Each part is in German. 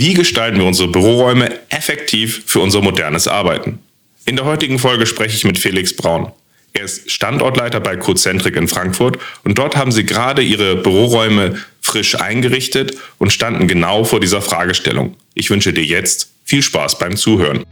Wie gestalten wir unsere Büroräume effektiv für unser modernes Arbeiten? In der heutigen Folge spreche ich mit Felix Braun. Er ist Standortleiter bei Cocentric in Frankfurt und dort haben sie gerade ihre Büroräume frisch eingerichtet und standen genau vor dieser Fragestellung. Ich wünsche dir jetzt viel Spaß beim Zuhören.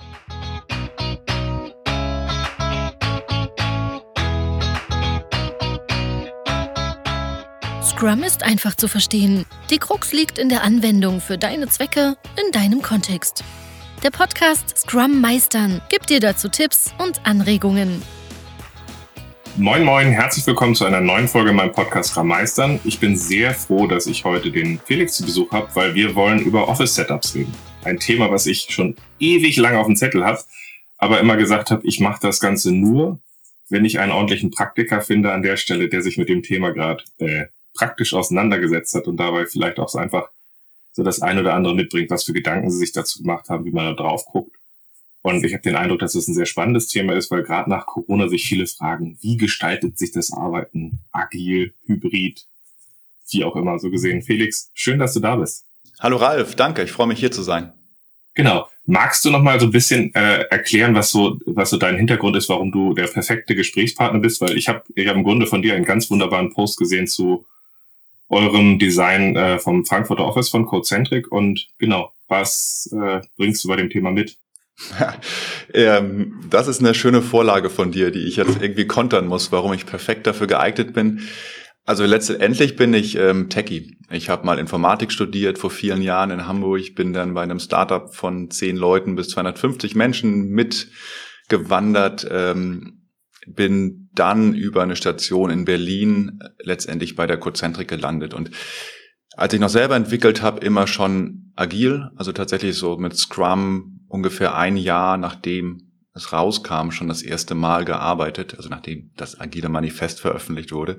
Scrum ist einfach zu verstehen. Die Krux liegt in der Anwendung für deine Zwecke in deinem Kontext. Der Podcast Scrum Meistern gibt dir dazu Tipps und Anregungen. Moin Moin, herzlich willkommen zu einer neuen Folge in meinem Podcast Scrum Meistern. Ich bin sehr froh, dass ich heute den Felix zu Besuch habe, weil wir wollen über Office-Setups reden. Ein Thema, was ich schon ewig lange auf dem Zettel habe, aber immer gesagt habe, ich mache das Ganze nur, wenn ich einen ordentlichen Praktiker finde an der Stelle, der sich mit dem Thema gerade äh, praktisch auseinandergesetzt hat und dabei vielleicht auch so einfach so das ein oder andere mitbringt, was für Gedanken sie sich dazu gemacht haben, wie man da drauf guckt. Und ich habe den Eindruck, dass es ein sehr spannendes Thema ist, weil gerade nach Corona sich viele fragen, wie gestaltet sich das Arbeiten agil, hybrid, wie auch immer so gesehen. Felix, schön, dass du da bist. Hallo Ralf, danke, ich freue mich hier zu sein. Genau. Magst du noch mal so ein bisschen äh, erklären, was so was so dein Hintergrund ist, warum du der perfekte Gesprächspartner bist? Weil ich habe ich hab im Grunde von dir einen ganz wunderbaren Post gesehen zu eurem Design äh, vom Frankfurter Office von Codecentric und genau, was äh, bringst du bei dem Thema mit? ähm, das ist eine schöne Vorlage von dir, die ich jetzt irgendwie kontern muss, warum ich perfekt dafür geeignet bin. Also letztendlich bin ich ähm, Techie. Ich habe mal Informatik studiert vor vielen Jahren in Hamburg, bin dann bei einem Startup von zehn Leuten bis 250 Menschen mitgewandert, ähm, bin dann über eine Station in Berlin letztendlich bei der Cozentric gelandet. Und als ich noch selber entwickelt habe, immer schon agil, also tatsächlich so mit Scrum ungefähr ein Jahr nachdem es rauskam, schon das erste Mal gearbeitet, also nachdem das agile Manifest veröffentlicht wurde.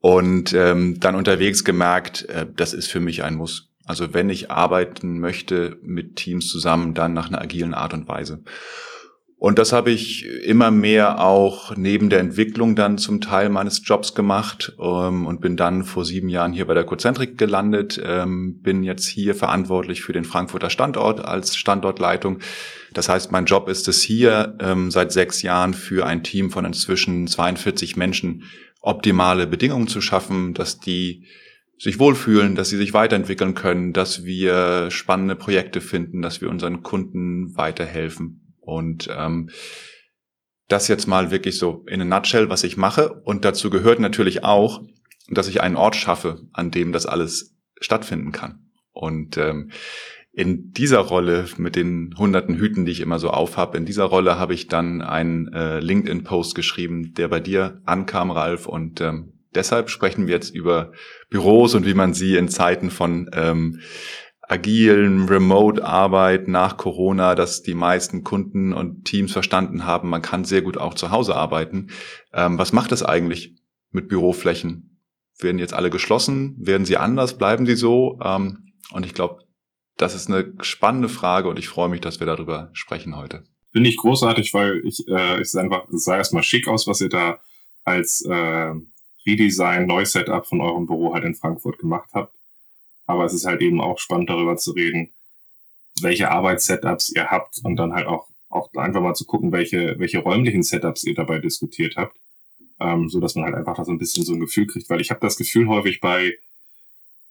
Und ähm, dann unterwegs gemerkt, äh, das ist für mich ein Muss. Also wenn ich arbeiten möchte mit Teams zusammen, dann nach einer agilen Art und Weise. Und das habe ich immer mehr auch neben der Entwicklung dann zum Teil meines Jobs gemacht ähm, und bin dann vor sieben Jahren hier bei der Cozentrik gelandet, ähm, bin jetzt hier verantwortlich für den Frankfurter Standort als Standortleitung. Das heißt, mein Job ist es hier ähm, seit sechs Jahren für ein Team von inzwischen 42 Menschen optimale Bedingungen zu schaffen, dass die sich wohlfühlen, dass sie sich weiterentwickeln können, dass wir spannende Projekte finden, dass wir unseren Kunden weiterhelfen. Und ähm, das jetzt mal wirklich so in a nutshell, was ich mache. Und dazu gehört natürlich auch, dass ich einen Ort schaffe, an dem das alles stattfinden kann. Und ähm, in dieser Rolle mit den hunderten Hüten, die ich immer so aufhab, in dieser Rolle habe ich dann einen äh, LinkedIn-Post geschrieben, der bei dir ankam, Ralf. Und ähm, deshalb sprechen wir jetzt über Büros und wie man sie in Zeiten von ähm, agilen Remote-Arbeit nach Corona, dass die meisten Kunden und Teams verstanden haben, man kann sehr gut auch zu Hause arbeiten. Ähm, was macht es eigentlich mit Büroflächen? Werden jetzt alle geschlossen? Werden sie anders? Bleiben sie so? Ähm, und ich glaube, das ist eine spannende Frage und ich freue mich, dass wir darüber sprechen heute. Finde ich großartig, weil ich, äh, ich einfach, es sah erstmal schick aus, was ihr da als äh, Redesign, Neusetup von eurem Büro halt in Frankfurt gemacht habt. Aber es ist halt eben auch spannend, darüber zu reden, welche Arbeitssetups ihr habt und dann halt auch, auch einfach mal zu gucken, welche, welche räumlichen Setups ihr dabei diskutiert habt. Ähm, so dass man halt einfach da so ein bisschen so ein Gefühl kriegt, weil ich habe das Gefühl häufig bei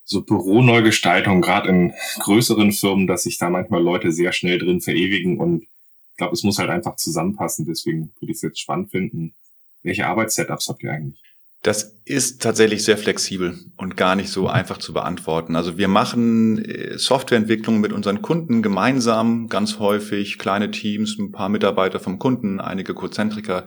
so Büroneugestaltung, gerade in größeren Firmen, dass sich da manchmal Leute sehr schnell drin verewigen und ich glaube, es muss halt einfach zusammenpassen. Deswegen würde ich es jetzt spannend finden. Welche Arbeitssetups habt ihr eigentlich? Das ist tatsächlich sehr flexibel und gar nicht so einfach zu beantworten. Also wir machen äh, Softwareentwicklung mit unseren Kunden gemeinsam, ganz häufig kleine Teams, ein paar Mitarbeiter vom Kunden, einige Cozentriker,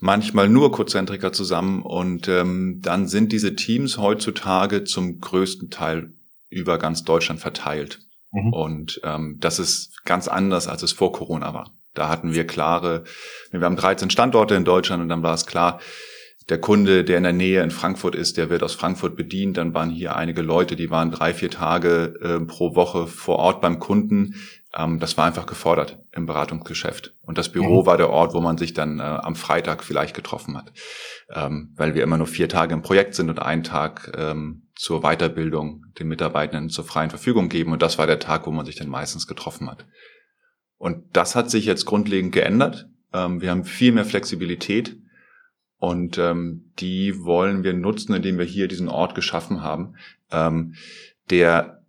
manchmal nur Cozentriker zusammen und ähm, dann sind diese Teams heutzutage zum größten Teil über ganz Deutschland verteilt. Mhm. Und ähm, das ist ganz anders, als es vor Corona war. Da hatten wir klare, wir haben 13 Standorte in Deutschland und dann war es klar, der Kunde, der in der Nähe in Frankfurt ist, der wird aus Frankfurt bedient. Dann waren hier einige Leute, die waren drei, vier Tage äh, pro Woche vor Ort beim Kunden. Ähm, das war einfach gefordert im Beratungsgeschäft. Und das Büro mhm. war der Ort, wo man sich dann äh, am Freitag vielleicht getroffen hat. Ähm, weil wir immer nur vier Tage im Projekt sind und einen Tag ähm, zur Weiterbildung den Mitarbeitenden zur freien Verfügung geben. Und das war der Tag, wo man sich dann meistens getroffen hat. Und das hat sich jetzt grundlegend geändert. Ähm, wir haben viel mehr Flexibilität und ähm, die wollen wir nutzen, indem wir hier diesen Ort geschaffen haben, ähm, der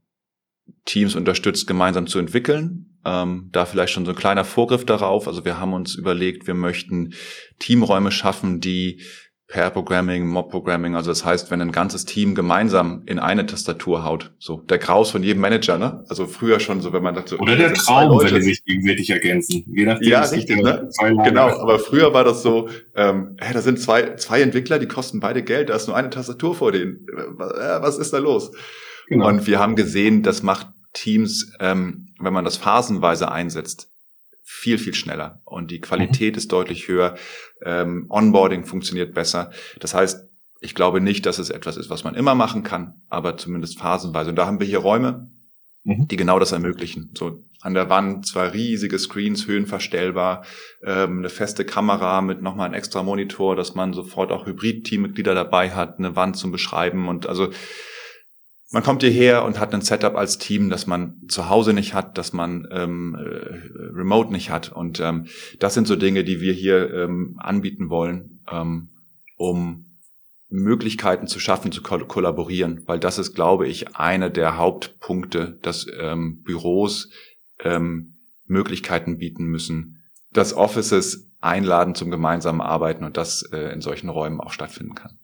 Teams unterstützt, gemeinsam zu entwickeln. Ähm, da vielleicht schon so ein kleiner Vorgriff darauf. Also wir haben uns überlegt, wir möchten Teamräume schaffen, die Pair Programming, Mob Programming, also das heißt, wenn ein ganzes Team gemeinsam in eine Tastatur haut, so der Graus von jedem Manager, ne? Also früher schon so, wenn man dachte, oder der Traum, wenn die sich gegenseitig ergänzen, je nachdem. Ja, richtig, ne? Genau, aber früher war das so, ähm, hey, da sind zwei zwei Entwickler, die kosten beide Geld, da ist nur eine Tastatur vor denen, äh, was ist da los? Genau. Und wir haben gesehen, das macht Teams, ähm, wenn man das phasenweise einsetzt, viel, viel schneller und die Qualität mhm. ist deutlich höher. Ähm, Onboarding funktioniert besser. Das heißt, ich glaube nicht, dass es etwas ist, was man immer machen kann, aber zumindest phasenweise. Und da haben wir hier Räume, mhm. die genau das ermöglichen. So an der Wand zwei riesige Screens, höhenverstellbar, ähm, eine feste Kamera mit nochmal einem extra Monitor, dass man sofort auch Hybrid-Teammitglieder dabei hat, eine Wand zum Beschreiben und also man kommt hierher und hat ein Setup als Team, das man zu Hause nicht hat, das man ähm, äh, remote nicht hat. Und ähm, das sind so Dinge, die wir hier ähm, anbieten wollen, ähm, um Möglichkeiten zu schaffen, zu ko kollaborieren. Weil das ist, glaube ich, eine der Hauptpunkte, dass ähm, Büros ähm, Möglichkeiten bieten müssen, dass Offices einladen zum gemeinsamen Arbeiten und das äh, in solchen Räumen auch stattfinden kann.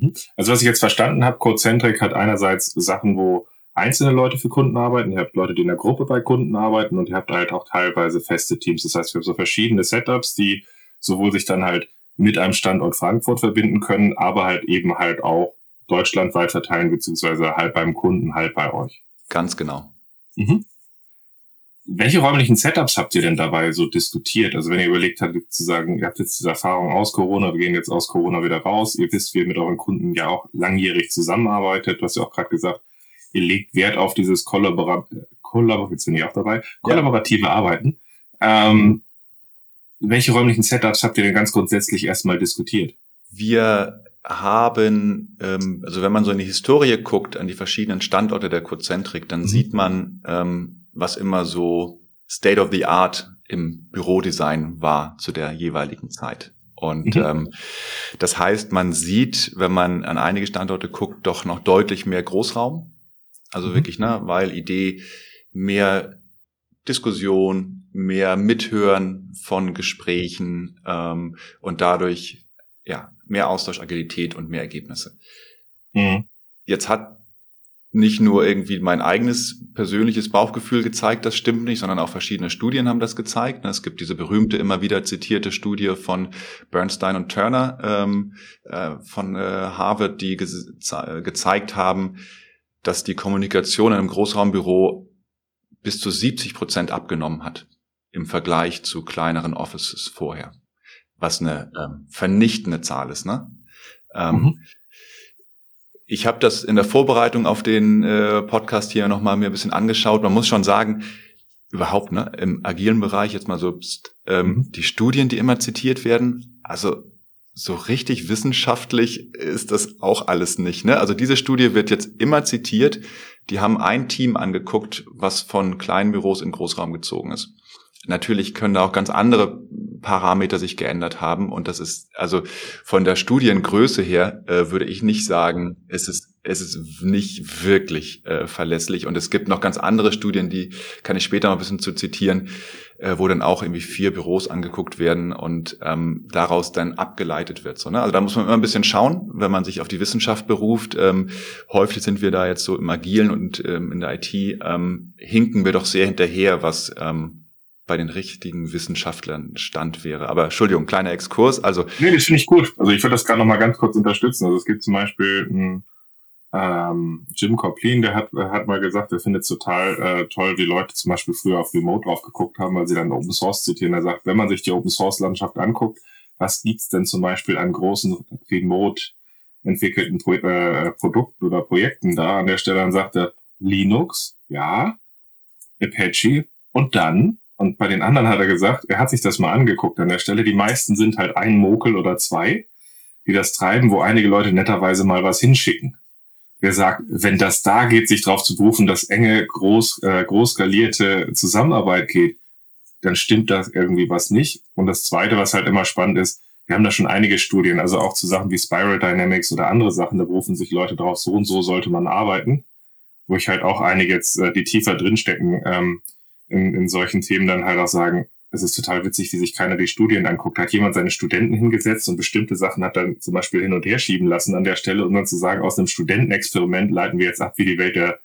Mhm. Also was ich jetzt verstanden habe, Codecentric hat einerseits Sachen, wo einzelne Leute für Kunden arbeiten, ihr habt Leute, die in der Gruppe bei Kunden arbeiten und ihr habt halt auch teilweise feste Teams. Das heißt, wir haben so verschiedene Setups, die sowohl sich dann halt mit einem Standort Frankfurt verbinden können, aber halt eben halt auch deutschlandweit verteilen, beziehungsweise halt beim Kunden, halt bei euch. Ganz genau. Mhm. Welche räumlichen Setups habt ihr denn dabei so diskutiert? Also wenn ihr überlegt habt, zu sagen, ihr habt jetzt diese Erfahrung aus Corona, wir gehen jetzt aus Corona wieder raus, ihr wisst, wie ihr mit euren Kunden ja auch langjährig zusammenarbeitet, du hast ja auch gerade gesagt, ihr legt Wert auf dieses Kollabora Kollaboration auch dabei, kollaborative ja. Arbeiten. Ähm, welche räumlichen Setups habt ihr denn ganz grundsätzlich erstmal diskutiert? Wir haben, ähm, also wenn man so in die Historie guckt, an die verschiedenen Standorte der Cozentrik, dann mhm. sieht man, ähm, was immer so State of the Art im Bürodesign war zu der jeweiligen Zeit. Und mhm. ähm, das heißt, man sieht, wenn man an einige Standorte guckt, doch noch deutlich mehr Großraum. Also mhm. wirklich, ne, weil Idee mehr Diskussion, mehr Mithören von Gesprächen ähm, und dadurch ja mehr Austausch, Agilität und mehr Ergebnisse. Mhm. Jetzt hat nicht nur irgendwie mein eigenes persönliches Bauchgefühl gezeigt, das stimmt nicht, sondern auch verschiedene Studien haben das gezeigt. Es gibt diese berühmte, immer wieder zitierte Studie von Bernstein und Turner ähm, äh, von äh, Harvard, die ge gezeigt haben, dass die Kommunikation in einem Großraumbüro bis zu 70 Prozent abgenommen hat im Vergleich zu kleineren Offices vorher, was eine ähm, vernichtende Zahl ist. Ne? Ähm, mhm ich habe das in der Vorbereitung auf den äh, Podcast hier nochmal mir ein bisschen angeschaut. Man muss schon sagen, überhaupt, ne, im agilen Bereich jetzt mal so ähm, mhm. die Studien, die immer zitiert werden, also so richtig wissenschaftlich ist das auch alles nicht. Ne? Also diese Studie wird jetzt immer zitiert. Die haben ein Team angeguckt, was von kleinen Büros in Großraum gezogen ist. Natürlich können da auch ganz andere Parameter sich geändert haben. Und das ist, also von der Studiengröße her, äh, würde ich nicht sagen, es ist, es ist nicht wirklich äh, verlässlich. Und es gibt noch ganz andere Studien, die kann ich später mal ein bisschen zu zitieren, äh, wo dann auch irgendwie vier Büros angeguckt werden und ähm, daraus dann abgeleitet wird. So, ne? Also da muss man immer ein bisschen schauen, wenn man sich auf die Wissenschaft beruft. Ähm, häufig sind wir da jetzt so im Agilen und ähm, in der IT ähm, hinken wir doch sehr hinterher, was ähm, bei den richtigen Wissenschaftlern Stand wäre. Aber Entschuldigung, kleiner Exkurs. Also nee, das finde ich gut. Also ich würde das gerade noch mal ganz kurz unterstützen. Also es gibt zum Beispiel einen, ähm, Jim Coplin, der hat, hat mal gesagt, er findet es total äh, toll, wie Leute zum Beispiel früher auf Remote drauf geguckt haben, weil sie dann Open Source zitieren. Er sagt, wenn man sich die Open Source Landschaft anguckt, was gibt's denn zum Beispiel an großen Remote entwickelten Pro äh, Produkten oder Projekten da? An der Stelle dann sagt er Linux, ja, Apache und dann und bei den anderen hat er gesagt, er hat sich das mal angeguckt an der Stelle. Die meisten sind halt ein Mokel oder zwei, die das treiben, wo einige Leute netterweise mal was hinschicken. wer sagt, wenn das da geht, sich darauf zu berufen, dass enge, groß, äh, groß skalierte Zusammenarbeit geht, dann stimmt das irgendwie was nicht. Und das Zweite, was halt immer spannend ist, wir haben da schon einige Studien, also auch zu Sachen wie Spiral Dynamics oder andere Sachen, da berufen sich Leute drauf, so und so sollte man arbeiten, wo ich halt auch einige jetzt, äh, die tiefer drinstecken, ähm, in, in solchen Themen dann halt auch sagen, es ist total witzig, wie sich keiner die Studien anguckt. Hat jemand seine Studenten hingesetzt und bestimmte Sachen hat dann zum Beispiel hin und her schieben lassen an der Stelle, um dann zu sagen, aus einem Studentenexperiment leiten wir jetzt ab, wie die Welt der,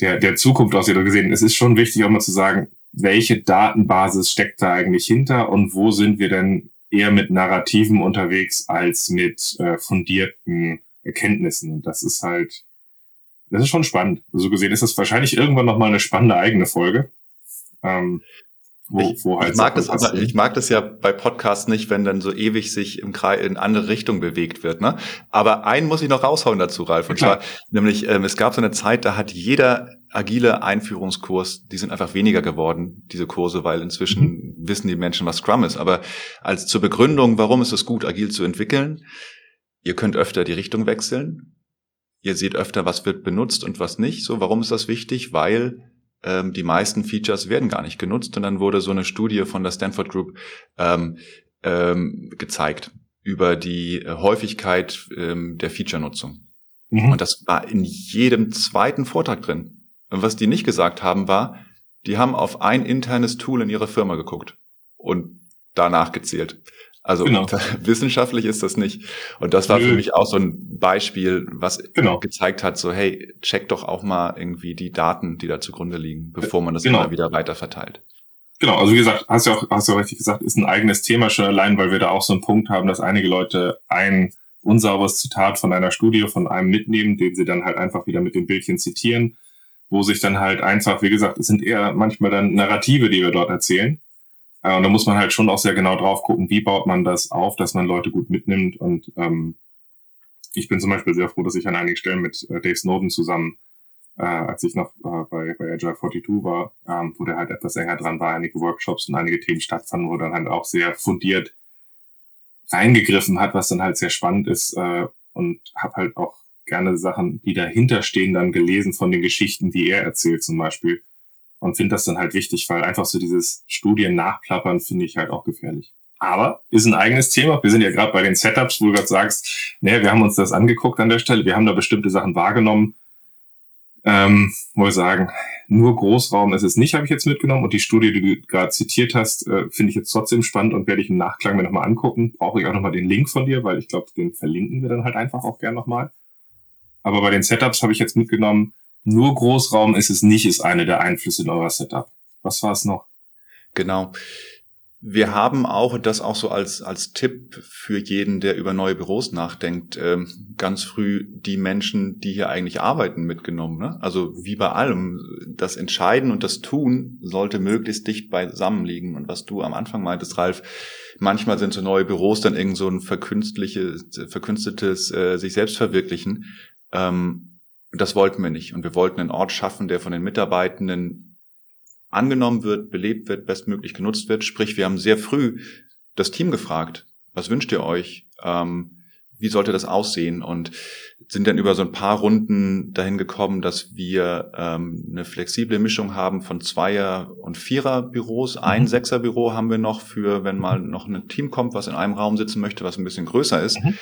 der, der Zukunft aussieht. Oder gesehen, es ist schon wichtig, auch mal zu sagen, welche Datenbasis steckt da eigentlich hinter und wo sind wir denn eher mit Narrativen unterwegs als mit äh, fundierten Erkenntnissen. Und das ist halt, das ist schon spannend. So gesehen ist das wahrscheinlich irgendwann nochmal eine spannende eigene Folge. Ähm, wo, ich, wo halt ich, mag das, aber, ich mag das ja bei Podcasts nicht, wenn dann so ewig sich im Kreis in andere Richtung bewegt wird. Ne? Aber einen muss ich noch raushauen dazu, Ralf. Und zwar, nämlich, ähm, es gab so eine Zeit, da hat jeder agile Einführungskurs, die sind einfach weniger geworden, diese Kurse, weil inzwischen mhm. wissen die Menschen, was Scrum ist. Aber als zur Begründung, warum ist es gut, agil zu entwickeln, ihr könnt öfter die Richtung wechseln. Ihr seht öfter, was wird benutzt und was nicht. So, warum ist das wichtig? Weil ähm, die meisten Features werden gar nicht genutzt. Und dann wurde so eine Studie von der Stanford Group ähm, ähm, gezeigt über die äh, Häufigkeit ähm, der Feature-Nutzung. Mhm. Und das war in jedem zweiten Vortrag drin. Und was die nicht gesagt haben, war, die haben auf ein internes Tool in ihrer Firma geguckt und danach gezählt. Also genau. wissenschaftlich ist das nicht. Und das war Nö. für mich auch so ein Beispiel, was genau. gezeigt hat, so hey, check doch auch mal irgendwie die Daten, die da zugrunde liegen, bevor man das genau. immer wieder weiter verteilt. Genau, also wie gesagt, hast du auch, hast du auch richtig gesagt, ist ein eigenes Thema schon allein, weil wir da auch so einen Punkt haben, dass einige Leute ein unsauberes Zitat von einer Studie von einem mitnehmen, den sie dann halt einfach wieder mit dem Bildchen zitieren, wo sich dann halt einfach, wie gesagt, es sind eher manchmal dann Narrative, die wir dort erzählen, äh, und da muss man halt schon auch sehr genau drauf gucken, wie baut man das auf, dass man Leute gut mitnimmt. Und ähm, ich bin zum Beispiel sehr froh, dass ich an einigen Stellen mit äh, Dave Snowden zusammen, äh, als ich noch äh, bei, bei Agile 42 war, ähm, wo der halt etwas enger dran war, einige Workshops und einige Themen stattfanden, wo dann halt auch sehr fundiert reingegriffen hat, was dann halt sehr spannend ist äh, und habe halt auch gerne Sachen, die dahinter stehen, dann gelesen von den Geschichten, die er erzählt zum Beispiel und finde das dann halt wichtig, weil einfach so dieses Studien nachplappern finde ich halt auch gefährlich. Aber ist ein eigenes Thema. Wir sind ja gerade bei den Setups, wo du gerade sagst, naja, wir haben uns das angeguckt an der Stelle, wir haben da bestimmte Sachen wahrgenommen, ähm, wo wir sagen, nur Großraum ist es nicht, habe ich jetzt mitgenommen. Und die Studie, die du gerade zitiert hast, äh, finde ich jetzt trotzdem spannend und werde ich im Nachklang mir nochmal angucken. Brauche ich auch nochmal den Link von dir, weil ich glaube, den verlinken wir dann halt einfach auch gern nochmal. Aber bei den Setups habe ich jetzt mitgenommen, nur Großraum ist es nicht, ist eine der Einflüsse in eurer Setup. Was war es noch? Genau. Wir haben auch, das auch so als, als Tipp für jeden, der über neue Büros nachdenkt, ähm, ganz früh die Menschen, die hier eigentlich arbeiten, mitgenommen. Ne? Also wie bei allem, das Entscheiden und das Tun sollte möglichst dicht beisammen liegen. Und was du am Anfang meintest, Ralf, manchmal sind so neue Büros dann irgend so ein verkünstliches, verkünsteltes äh, sich selbst verwirklichen. Ähm, das wollten wir nicht. Und wir wollten einen Ort schaffen, der von den Mitarbeitenden angenommen wird, belebt wird, bestmöglich genutzt wird. Sprich, wir haben sehr früh das Team gefragt, was wünscht ihr euch? Ähm, wie sollte das aussehen? Und sind dann über so ein paar Runden dahin gekommen, dass wir ähm, eine flexible Mischung haben von Zweier- und Vierer-Büros. Ein mhm. Sechser-Büro haben wir noch für, wenn mal noch ein Team kommt, was in einem Raum sitzen möchte, was ein bisschen größer ist. Mhm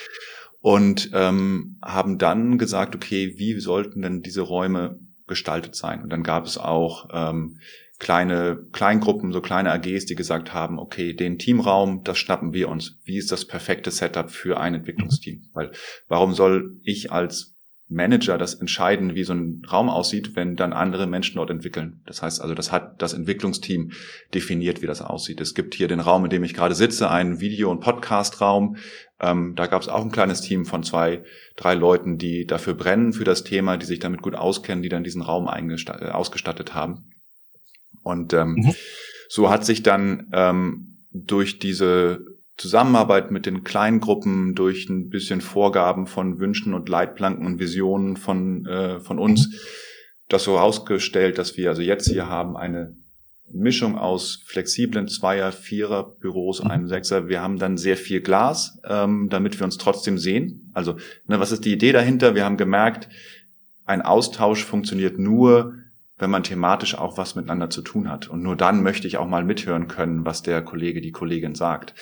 und ähm, haben dann gesagt, okay, wie sollten denn diese Räume gestaltet sein? Und dann gab es auch ähm, kleine Kleingruppen, so kleine AGs, die gesagt haben, okay, den Teamraum, das schnappen wir uns. Wie ist das perfekte Setup für ein Entwicklungsteam? Weil warum soll ich als Manager das entscheiden, wie so ein Raum aussieht, wenn dann andere Menschen dort entwickeln. Das heißt also, das hat das Entwicklungsteam definiert, wie das aussieht. Es gibt hier den Raum, in dem ich gerade sitze, einen Video- und Podcast-Raum. Ähm, da gab es auch ein kleines Team von zwei, drei Leuten, die dafür brennen für das Thema, die sich damit gut auskennen, die dann diesen Raum äh, ausgestattet haben. Und ähm, mhm. so hat sich dann ähm, durch diese Zusammenarbeit mit den Kleingruppen, durch ein bisschen Vorgaben von Wünschen und Leitplanken und Visionen von, äh, von uns, mhm. das so herausgestellt, dass wir also jetzt hier haben eine Mischung aus flexiblen Zweier-, Vierer-Büros, mhm. einem Sechser. Wir haben dann sehr viel Glas, ähm, damit wir uns trotzdem sehen. Also, ne, was ist die Idee dahinter? Wir haben gemerkt, ein Austausch funktioniert nur, wenn man thematisch auch was miteinander zu tun hat. Und nur dann möchte ich auch mal mithören können, was der Kollege, die Kollegin sagt.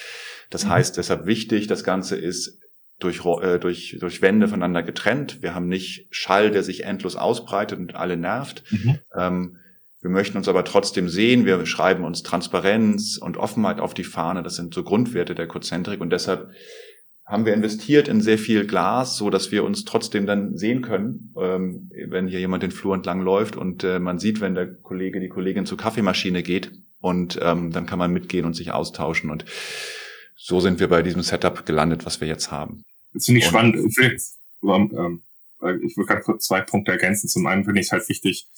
Das mhm. heißt, deshalb wichtig, das Ganze ist durch, äh, durch, durch Wände voneinander getrennt. Wir haben nicht Schall, der sich endlos ausbreitet und alle nervt. Mhm. Ähm, wir möchten uns aber trotzdem sehen. Wir schreiben uns Transparenz und Offenheit auf die Fahne. Das sind so Grundwerte der Cozentrik. Und deshalb haben wir investiert in sehr viel Glas, so dass wir uns trotzdem dann sehen können, ähm, wenn hier jemand den Flur entlang läuft und äh, man sieht, wenn der Kollege, die Kollegin zur Kaffeemaschine geht und ähm, dann kann man mitgehen und sich austauschen und so sind wir bei diesem Setup gelandet, was wir jetzt haben. Das finde ich und, spannend. Ich will, ähm, gerade kurz zwei Punkte ergänzen. Zum einen finde ich es halt wichtig,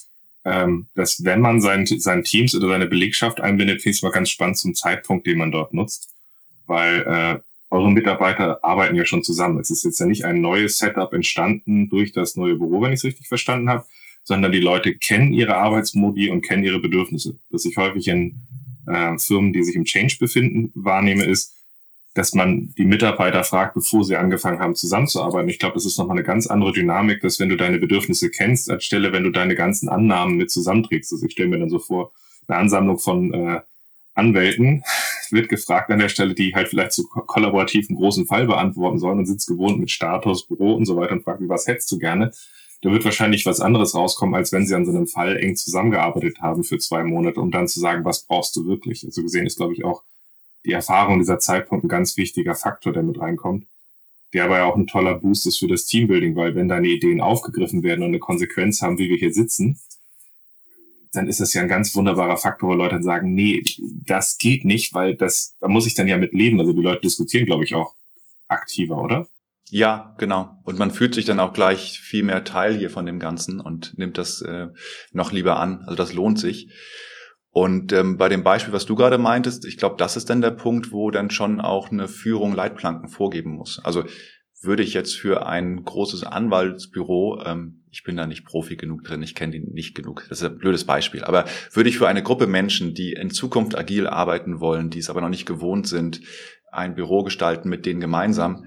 ähm, dass wenn man sein, sein Teams oder seine Belegschaft einbindet, finde ich es mal ganz spannend zum Zeitpunkt, den man dort nutzt. Weil äh, eure Mitarbeiter arbeiten ja schon zusammen. Es ist jetzt ja nicht ein neues Setup entstanden durch das neue Büro, wenn ich es richtig verstanden habe, sondern die Leute kennen ihre Arbeitsmodi und kennen ihre Bedürfnisse. Was ich häufig in äh, Firmen, die sich im Change befinden, wahrnehme, ist, dass man die Mitarbeiter fragt, bevor sie angefangen haben zusammenzuarbeiten. Ich glaube, das ist nochmal eine ganz andere Dynamik, dass wenn du deine Bedürfnisse kennst, anstelle wenn du deine ganzen Annahmen mit zusammenträgst. Also ich stelle mir dann so vor, eine Ansammlung von äh, Anwälten wird gefragt an der Stelle, die halt vielleicht zu kollaborativ einen großen Fall beantworten sollen und sitzt gewohnt mit Status, Büro und so weiter und fragt, wie was hättest du gerne? Da wird wahrscheinlich was anderes rauskommen, als wenn sie an so einem Fall eng zusammengearbeitet haben für zwei Monate, um dann zu sagen, was brauchst du wirklich? Also gesehen ist, glaube ich, auch die Erfahrung dieser Zeitpunkt ein ganz wichtiger Faktor, der mit reinkommt, der aber ja auch ein toller Boost ist für das Teambuilding, weil wenn deine Ideen aufgegriffen werden und eine Konsequenz haben, wie wir hier sitzen, dann ist das ja ein ganz wunderbarer Faktor, wo Leute dann sagen, nee, das geht nicht, weil das, da muss ich dann ja mit leben. Also die Leute diskutieren, glaube ich, auch aktiver, oder? Ja, genau. Und man fühlt sich dann auch gleich viel mehr Teil hier von dem Ganzen und nimmt das äh, noch lieber an. Also das lohnt sich. Und ähm, bei dem Beispiel, was du gerade meintest, ich glaube, das ist dann der Punkt, wo dann schon auch eine Führung Leitplanken vorgeben muss. Also würde ich jetzt für ein großes Anwaltsbüro, ähm, ich bin da nicht Profi genug drin, ich kenne die nicht genug, das ist ein blödes Beispiel, aber würde ich für eine Gruppe Menschen, die in Zukunft agil arbeiten wollen, die es aber noch nicht gewohnt sind, ein Büro gestalten mit denen gemeinsam,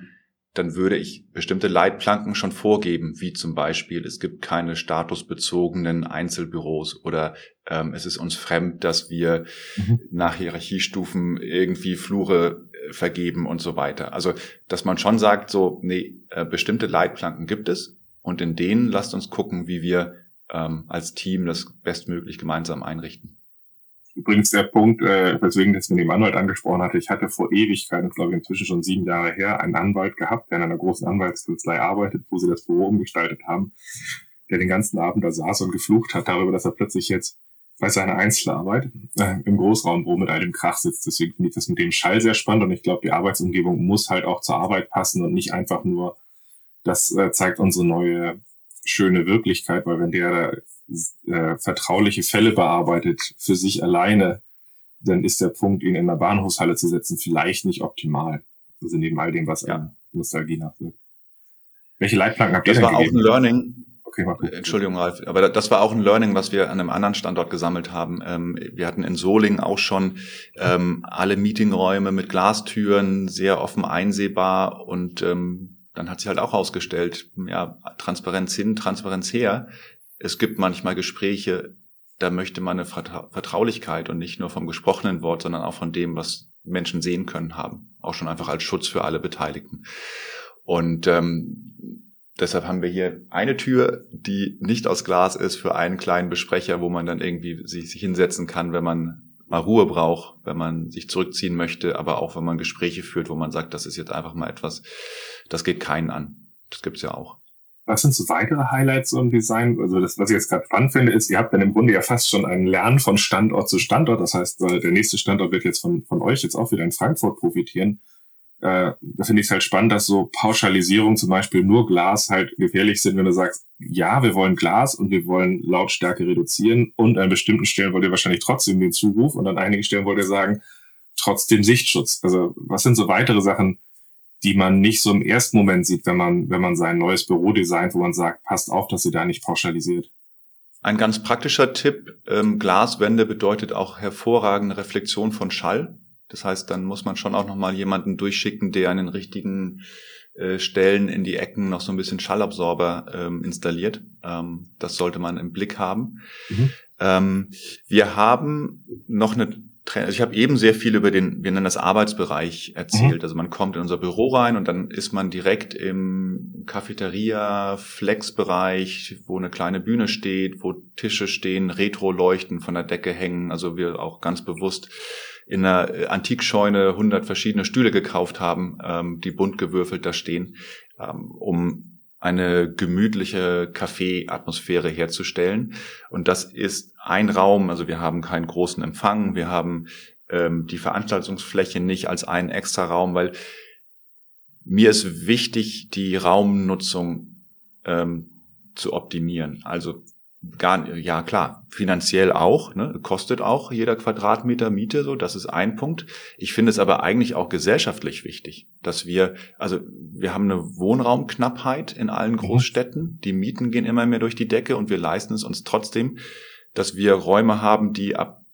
dann würde ich bestimmte Leitplanken schon vorgeben, wie zum Beispiel, es gibt keine statusbezogenen Einzelbüros oder ähm, es ist uns fremd, dass wir mhm. nach Hierarchiestufen irgendwie Flure äh, vergeben und so weiter. Also, dass man schon sagt, so, nee, äh, bestimmte Leitplanken gibt es und in denen lasst uns gucken, wie wir ähm, als Team das bestmöglich gemeinsam einrichten. Übrigens der Punkt, äh, weswegen das mit dem Anwalt angesprochen hatte, ich hatte vor Ewigkeiten, glaube ich inzwischen schon sieben Jahre her, einen Anwalt gehabt, der in einer großen Anwaltskanzlei arbeitet, wo sie das Büro umgestaltet haben, der den ganzen Abend da saß und geflucht hat darüber, dass er plötzlich jetzt bei seiner Einzelarbeit äh, im Großraumbüro mit einem Krach sitzt. Deswegen finde ich das mit dem Schall sehr spannend und ich glaube, die Arbeitsumgebung muss halt auch zur Arbeit passen und nicht einfach nur, das äh, zeigt unsere neue schöne Wirklichkeit, weil wenn der äh, vertrauliche Fälle bearbeitet für sich alleine, dann ist der Punkt, ihn in der Bahnhofshalle zu setzen, vielleicht nicht optimal. Also neben all dem, was ja. an Nostalgie nachwirkt. Welche Leitplanken habt ihr Das war gegeben? auch ein Learning. Okay. Entschuldigung, Ralf, aber das war auch ein Learning, was wir an einem anderen Standort gesammelt haben. Ähm, wir hatten in Solingen auch schon ähm, alle Meetingräume mit Glastüren, sehr offen einsehbar und ähm, dann hat sich halt auch ausgestellt, ja, Transparenz hin, Transparenz her es gibt manchmal Gespräche, da möchte man eine Vertraulichkeit und nicht nur vom gesprochenen Wort, sondern auch von dem, was Menschen sehen können, haben. Auch schon einfach als Schutz für alle Beteiligten. Und ähm, deshalb haben wir hier eine Tür, die nicht aus Glas ist für einen kleinen Besprecher, wo man dann irgendwie sich, sich hinsetzen kann, wenn man mal Ruhe braucht, wenn man sich zurückziehen möchte, aber auch wenn man Gespräche führt, wo man sagt, das ist jetzt einfach mal etwas, das geht keinen an. Das gibt's ja auch. Was sind so weitere Highlights im Design? Also das, was ich jetzt gerade spannend finde, ist, ihr habt dann im Grunde ja fast schon ein Lernen von Standort zu Standort. Das heißt, der nächste Standort wird jetzt von, von euch jetzt auch wieder in Frankfurt profitieren. Äh, da finde ich es halt spannend, dass so Pauschalisierung, zum Beispiel nur Glas, halt gefährlich sind, wenn du sagst, ja, wir wollen Glas und wir wollen Lautstärke reduzieren und an bestimmten Stellen wollt ihr wahrscheinlich trotzdem den Zuruf und an einigen Stellen wollt ihr sagen, trotzdem Sichtschutz. Also was sind so weitere Sachen, die man nicht so im ersten Moment sieht, wenn man, wenn man sein neues Büro designt, wo man sagt, passt auf, dass ihr da nicht pauschalisiert. Ein ganz praktischer Tipp, ähm, Glaswände bedeutet auch hervorragende Reflexion von Schall. Das heißt, dann muss man schon auch nochmal jemanden durchschicken, der an den richtigen äh, Stellen in die Ecken noch so ein bisschen Schallabsorber ähm, installiert. Ähm, das sollte man im Blick haben. Mhm. Ähm, wir haben noch eine also ich habe eben sehr viel über den, wir nennen das Arbeitsbereich erzählt. Mhm. Also man kommt in unser Büro rein und dann ist man direkt im Cafeteria, Flex-Bereich, wo eine kleine Bühne steht, wo Tische stehen, Retro-Leuchten von der Decke hängen. Also wir auch ganz bewusst in einer Antikscheune 100 verschiedene Stühle gekauft haben, ähm, die bunt gewürfelt da stehen, ähm, um eine gemütliche Kaffee-Atmosphäre herzustellen. Und das ist ein Raum, also wir haben keinen großen Empfang, wir haben ähm, die Veranstaltungsfläche nicht als einen extra Raum, weil mir ist wichtig, die Raumnutzung ähm, zu optimieren. Also gar ja klar, finanziell auch, ne, kostet auch jeder Quadratmeter Miete so, das ist ein Punkt. Ich finde es aber eigentlich auch gesellschaftlich wichtig, dass wir also wir haben eine Wohnraumknappheit in allen mhm. Großstädten, die Mieten gehen immer mehr durch die Decke und wir leisten es uns trotzdem, dass wir Räume haben, die ab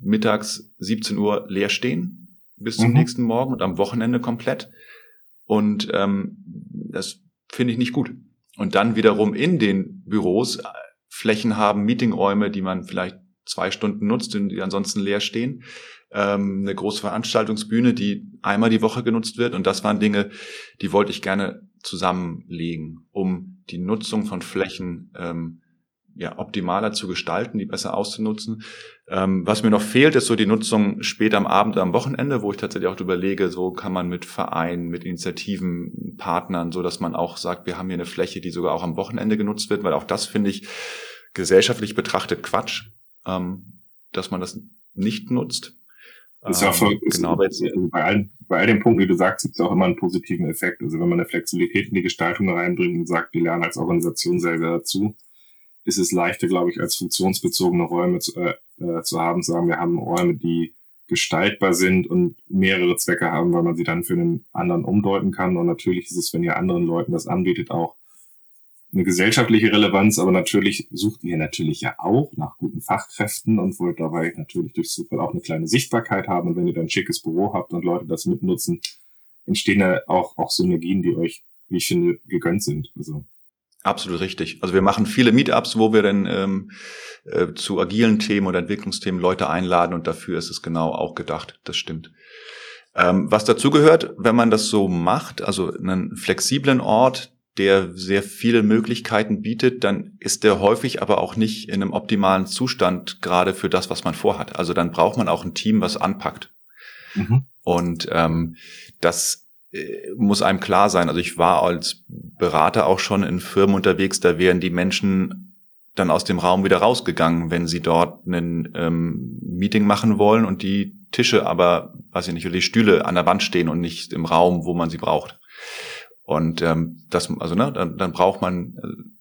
mittags 17 Uhr leer stehen bis zum mhm. nächsten Morgen und am Wochenende komplett und ähm, das finde ich nicht gut. Und dann wiederum in den Büros Flächen haben, Meetingräume, die man vielleicht zwei Stunden nutzt und die ansonsten leer stehen. Ähm, eine große Veranstaltungsbühne, die einmal die Woche genutzt wird. Und das waren Dinge, die wollte ich gerne zusammenlegen, um die Nutzung von Flächen ähm, ja, optimaler zu gestalten, die besser auszunutzen. Ähm, was mir noch fehlt, ist so die Nutzung später am Abend oder am Wochenende, wo ich tatsächlich auch drüber lege, so kann man mit Vereinen, mit Initiativen, Partnern, so dass man auch sagt, wir haben hier eine Fläche, die sogar auch am Wochenende genutzt wird, weil auch das finde ich gesellschaftlich betrachtet Quatsch, ähm, dass man das nicht nutzt. Das ist ja auch voll, ähm, genau, aber jetzt, also bei, all, bei all den Punkten, die du sagst, gibt es auch immer einen positiven Effekt. Also wenn man eine Flexibilität in die Gestaltung reinbringt und sagt, wir lernen als Organisation selber dazu, ist es leichter, glaube ich, als funktionsbezogene Räume zu, äh, äh, zu haben, sagen, wir haben Räume, die gestaltbar sind und mehrere Zwecke haben, weil man sie dann für einen anderen umdeuten kann. Und natürlich ist es, wenn ihr anderen Leuten das anbietet, auch eine gesellschaftliche Relevanz, aber natürlich sucht ihr natürlich ja auch nach guten Fachkräften und wollt dabei natürlich durch Zufall auch eine kleine Sichtbarkeit haben. Und wenn ihr dann ein schickes Büro habt und Leute das mitnutzen, entstehen da auch, auch Synergien, die euch, wie ich finde, gegönnt sind. Also Absolut richtig. Also wir machen viele Meetups, wo wir dann ähm, äh, zu agilen Themen oder Entwicklungsthemen Leute einladen und dafür ist es genau auch gedacht. Das stimmt. Ähm, was dazu gehört, wenn man das so macht, also einen flexiblen Ort, der sehr viele Möglichkeiten bietet, dann ist der häufig aber auch nicht in einem optimalen Zustand, gerade für das, was man vorhat. Also dann braucht man auch ein Team, was anpackt. Mhm. Und ähm, das muss einem klar sein. Also ich war als Berater auch schon in Firmen unterwegs, da wären die Menschen dann aus dem Raum wieder rausgegangen, wenn sie dort ein ähm, Meeting machen wollen und die Tische aber, weiß ich nicht, oder die Stühle an der Wand stehen und nicht im Raum, wo man sie braucht. Und ähm, das, also ne, dann, dann braucht man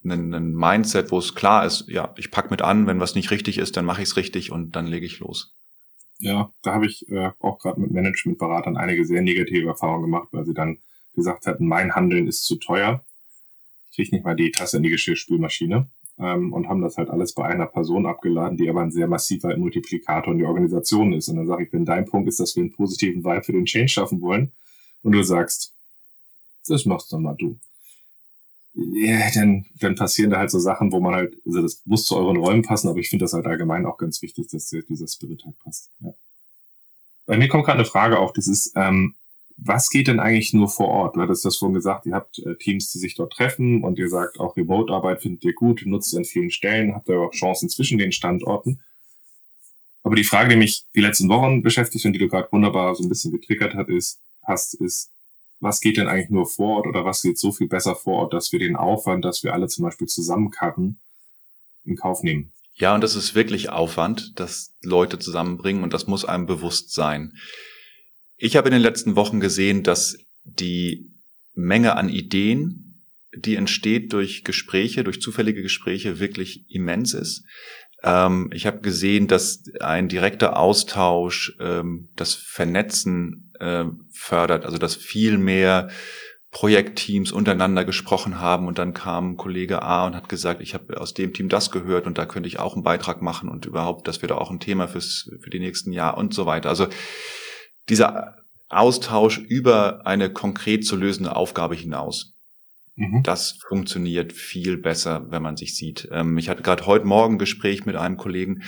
einen, einen Mindset, wo es klar ist, ja, ich pack mit an, wenn was nicht richtig ist, dann mache ich es richtig und dann lege ich los. Ja, da habe ich äh, auch gerade mit Managementberatern einige sehr negative Erfahrungen gemacht, weil sie dann gesagt hatten, mein Handeln ist zu teuer. Ich kriege nicht mal die Tasse in die Geschirrspülmaschine. Ähm, und haben das halt alles bei einer Person abgeladen, die aber ein sehr massiver Multiplikator in die Organisation ist. Und dann sage ich, wenn dein Punkt ist, dass wir einen positiven Vibe für den Change schaffen wollen, und du sagst, das machst dann mal du ja, dann, dann passieren da halt so Sachen, wo man halt, also das muss zu euren Räumen passen, aber ich finde das halt allgemein auch ganz wichtig, dass dieser Spirit halt passt. Ja. Bei mir kommt gerade eine Frage auf, das ist, ähm, was geht denn eigentlich nur vor Ort? Du hattest das vorhin gesagt, ihr habt äh, Teams, die sich dort treffen und ihr sagt auch Remote-Arbeit findet ihr gut, nutzt ihr an vielen Stellen, habt ihr auch Chancen zwischen den Standorten. Aber die Frage, die mich die letzten Wochen beschäftigt und die du gerade wunderbar so ein bisschen getriggert hat, ist, hast, ist, was geht denn eigentlich nur vor Ort oder was geht so viel besser vor Ort, dass wir den Aufwand, dass wir alle zum Beispiel zusammenkarten, in Kauf nehmen. Ja, und das ist wirklich Aufwand, dass Leute zusammenbringen und das muss einem bewusst sein. Ich habe in den letzten Wochen gesehen, dass die Menge an Ideen, die entsteht durch Gespräche, durch zufällige Gespräche, wirklich immens ist. Ähm, ich habe gesehen, dass ein direkter Austausch ähm, das Vernetzen äh, fördert, also dass viel mehr Projektteams untereinander gesprochen haben und dann kam Kollege A und hat gesagt, ich habe aus dem Team das gehört und da könnte ich auch einen Beitrag machen und überhaupt, das wird auch ein Thema fürs, für die nächsten Jahre und so weiter. Also dieser Austausch über eine konkret zu lösende Aufgabe hinaus. Mhm. Das funktioniert viel besser, wenn man sich sieht. Ähm, ich hatte gerade heute Morgen ein Gespräch mit einem Kollegen,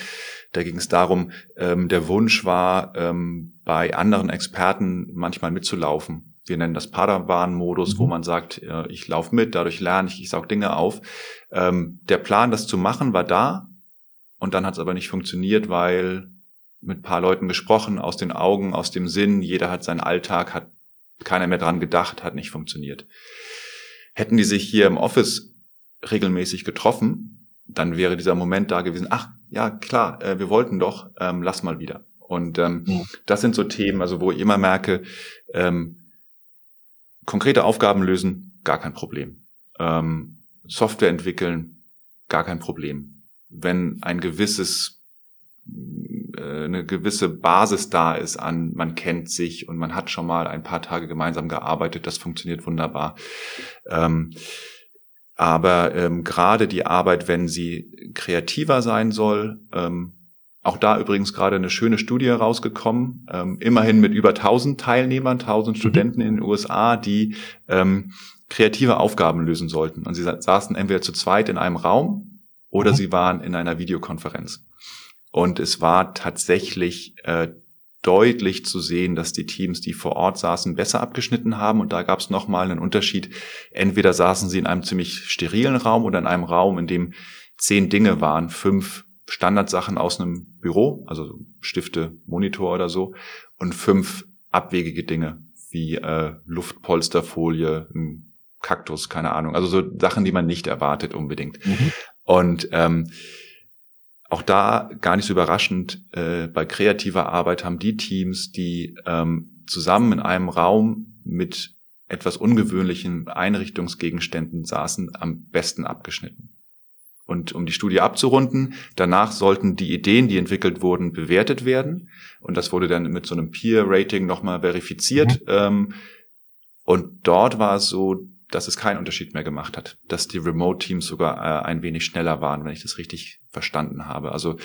da ging es darum, ähm, der Wunsch war, ähm, bei anderen Experten manchmal mitzulaufen. Wir nennen das Padawan-Modus, mhm. wo man sagt, äh, ich laufe mit, dadurch lerne ich, ich saug Dinge auf. Ähm, der Plan, das zu machen, war da und dann hat es aber nicht funktioniert, weil mit paar Leuten gesprochen, aus den Augen, aus dem Sinn, jeder hat seinen Alltag, hat keiner mehr dran gedacht, hat nicht funktioniert. Hätten die sich hier im Office regelmäßig getroffen, dann wäre dieser Moment da gewesen, ach ja, klar, äh, wir wollten doch, ähm, lass mal wieder. Und ähm, ja. das sind so Themen, also wo ich immer merke, ähm, konkrete Aufgaben lösen, gar kein Problem. Ähm, Software entwickeln, gar kein Problem. Wenn ein gewisses eine gewisse Basis da ist an, man kennt sich und man hat schon mal ein paar Tage gemeinsam gearbeitet, das funktioniert wunderbar. Ähm, aber ähm, gerade die Arbeit, wenn sie kreativer sein soll, ähm, auch da übrigens gerade eine schöne Studie rausgekommen, ähm, immerhin mit über 1000 Teilnehmern, 1000 mhm. Studenten in den USA, die ähm, kreative Aufgaben lösen sollten. Und sie saßen entweder zu zweit in einem Raum oder mhm. sie waren in einer Videokonferenz. Und es war tatsächlich äh, deutlich zu sehen, dass die Teams, die vor Ort saßen, besser abgeschnitten haben. Und da gab es nochmal einen Unterschied. Entweder saßen sie in einem ziemlich sterilen Raum oder in einem Raum, in dem zehn Dinge waren, fünf Standardsachen aus einem Büro, also Stifte, Monitor oder so, und fünf abwegige Dinge wie äh, Luftpolsterfolie, ein Kaktus, keine Ahnung. Also so Sachen, die man nicht erwartet unbedingt. Mhm. Und ähm, auch da gar nicht so überraschend, äh, bei kreativer Arbeit haben die Teams, die ähm, zusammen in einem Raum mit etwas ungewöhnlichen Einrichtungsgegenständen saßen, am besten abgeschnitten. Und um die Studie abzurunden, danach sollten die Ideen, die entwickelt wurden, bewertet werden. Und das wurde dann mit so einem Peer-Rating nochmal verifiziert. Mhm. Ähm, und dort war es so, dass es keinen Unterschied mehr gemacht hat, dass die Remote-Teams sogar äh, ein wenig schneller waren, wenn ich das richtig verstanden habe. Also